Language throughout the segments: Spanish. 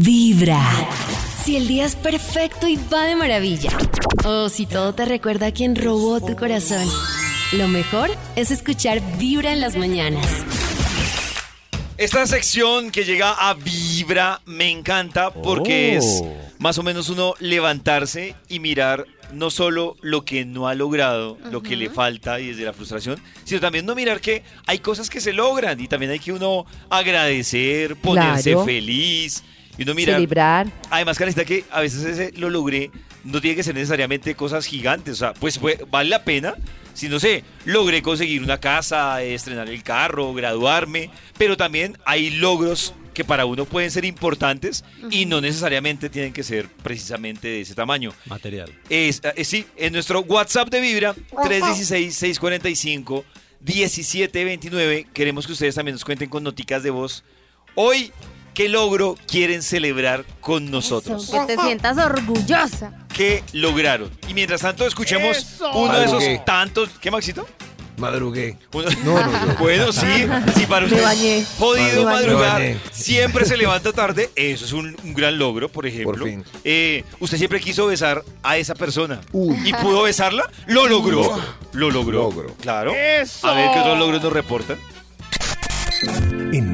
Vibra. Si el día es perfecto y va de maravilla. O si todo te recuerda a quien robó tu corazón. Lo mejor es escuchar Vibra en las mañanas. Esta sección que llega a Vibra me encanta porque es Oh. más o menos uno levantarse y mirar no solo lo que no ha logrado, lo que le falta y desde la frustración, sino también no mirar que hay cosas que se logran y también hay que uno agradecer, ponerse Claro. feliz y uno mirar. Celebrar. Además, Karencita, que a veces ese lo logré, no tiene que ser necesariamente cosas gigantes. O sea, pues fue- vale la pena si, no sé, logré conseguir una casa, estrenar el carro, graduarme. Pero también hay logros que para uno pueden ser importantes y no necesariamente tienen que ser precisamente de ese tamaño. Material. Es, eh, sí, en nuestro WhatsApp de Vibra, 316-645-1729, queremos que ustedes también nos cuenten con noticas de voz. Hoy, ¿qué logro quieren celebrar con nosotros? Que te sientas orgullosa. ¿Qué lograron? Y mientras tanto, escuchemos Eso. uno de esos tantos... ¿Qué, Maxito? Madrugué. Uno- No, no, yo. bueno, sí, sí, para Me usted. bañé. Jodido Me bañé. madrugar. Me bañé. Siempre se levanta tarde. Eso es un, un gran logro, por ejemplo. Por fin. Eh, usted siempre quiso besar a esa persona. ¿Y pudo besarla? Lo logró. Lo logró. Logro. Claro. A ver qué otros logros nos reportan. En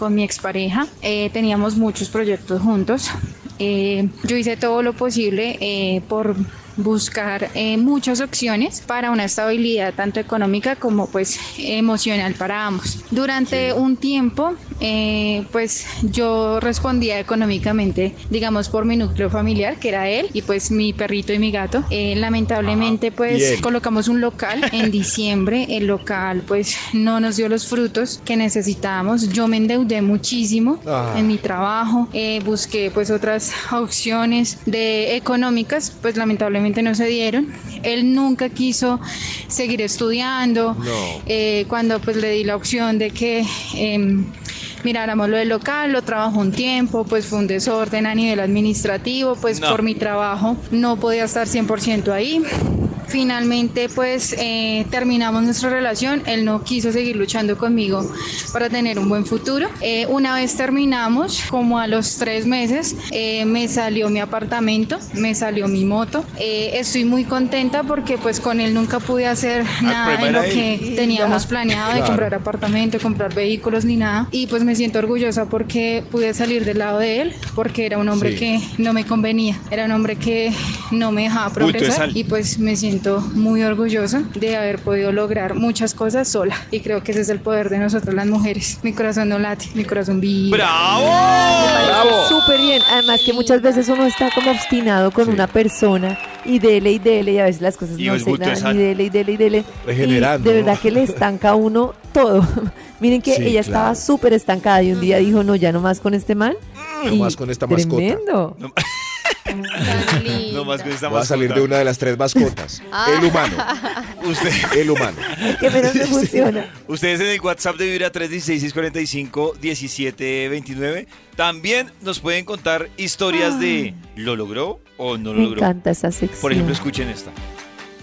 con mi expareja. Eh, teníamos muchos proyectos juntos. Eh, yo hice todo lo posible eh, por buscar eh, muchas opciones para una estabilidad tanto económica como pues emocional para ambos. Durante un tiempo eh, pues yo respondía económicamente digamos por mi núcleo familiar que era él y pues mi perrito y mi gato. Eh, lamentablemente pues Bien. colocamos un local en diciembre. El local pues no nos dio los frutos que necesitábamos. Yo me endeudé muchísimo Ah. en mi trabajo. Eh, busqué pues otras opciones de económicas, pues lamentablemente no se dieron. Él nunca quiso seguir estudiando. No. Eh, cuando pues le di la opción de que em, miráramos lo del local, lo trabajó un tiempo, pues fue un desorden a nivel administrativo, pues No. por mi trabajo no podía estar 100% ahí. Finalmente pues eh, terminamos nuestra relación, él no quiso seguir luchando conmigo para tener un buen futuro. Eh, una vez terminamos, como a los tres meses, eh, me salió mi apartamento, me salió mi moto. Eh, estoy muy contenta porque pues con él nunca pude hacer nada de lo que teníamos planeado de comprar apartamento, comprar vehículos ni nada. Y pues me siento orgullosa porque pude salir del lado de él, porque era un hombre Sí. que no me convenía, era un hombre que no me dejaba progresar y pues me siento muy orgullosa de haber podido lograr muchas cosas sola. Y creo que ese es el poder de nosotras las mujeres. Mi corazón no late, mi corazón vibra. ¡Bravo! ¡Bravo! Súper bien. Además que muchas veces uno está como obstinado con Sí. una persona y dele y dele y a veces las cosas Y no se dan y dele y dele y dele. Regenerando, Y de verdad que le estanca a uno todo. Miren que Sí, ella estaba claro. súper estancada y un día dijo, no, ya no más con este man. No Y más con esta mascota. Tremendo. No más con esta Va a salir de una de las tres mascotas. Ah. El humano. Usted, El humano. Que menos me funciona. ustedes en el WhatsApp de Vibra 316-645-1729 también nos pueden contar historias de ¿lo logró o no lo Me logró? encanta esa sección. Por ejemplo, escuchen esta.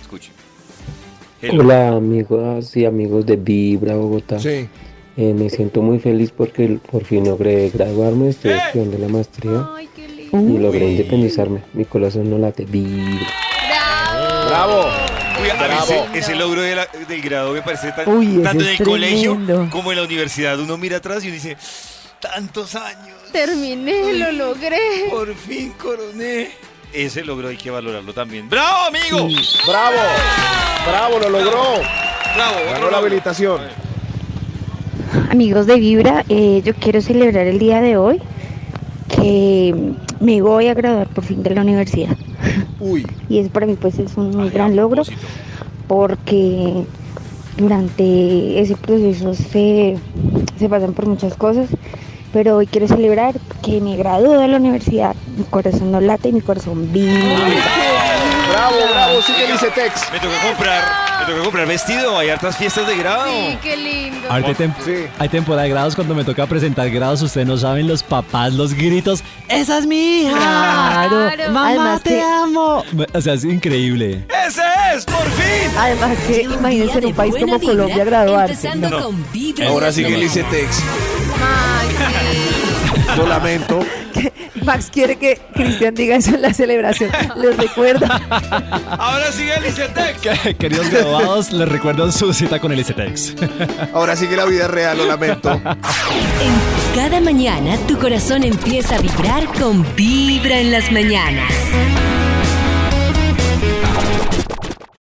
Escuchen. Hello. Hola amigos y amigos de Vibra Bogotá. Sí. Eh, me siento muy feliz porque por fin logré graduarme, estoy estudiando la maestría Ay, qué lindo. Y logré independizar,me Mi corazón no late, Vibra. Bravo. ¡Bravo! Uy, a mí Bravo. ese, ese logro de la- del grado me parece tan, Uy, tanto en es el colegio tremendo. como en la universidad. Uno mira atrás y uno dice, tantos años, Terminé, lo logré. por fin coroné. Ese logro hay que valorarlo también. ¡Bravo, amigo! ¡Bravo! ¡Bravo! ¡Lo logró! ¡Bravo! otro Ganó la logro. habilitación. Amigos de Vibra, eh, yo quiero celebrar el día de hoy que me voy a graduar por fin de la universidad. Uy. Y eso para mí pues es un Ay, gran logro propósito. porque durante ese proceso se, se pasan por muchas cosas pero hoy quiero celebrar que me gradúo de la universidad. Mi corazón no late y mi corazón vibra. Bravo, bravo, sigue el ICETEX. Me toca comprar, me toca comprar vestido, hay hartas fiestas de grado. Sí, qué lindo. Ahorita hay, tem- Sí. hay temporada de grados cuando me toca presentar grados, ustedes no saben los papás, los gritos. ¡Esa es mi hija! Claro. Claro. ¡Mamá, Además te que- amo! O sea, es increíble. ¡Ese es, por fin! Además que imagínense en un país como vibra, Colombia graduarse. Empezando No. con Vibra en Ahora las sigue el mañanas. ICETEX. Ay, sí. Lo lamento. Max quiere que Cristian diga eso en la celebración. Les recuerda. Ahora sigue el ICETEX. Queridos graduados, les recuerdo su cita con el ICETEX. Ahora sigue la vida real, lo lamento. En cada mañana tu corazón empieza a vibrar con Vibra en las mañanas.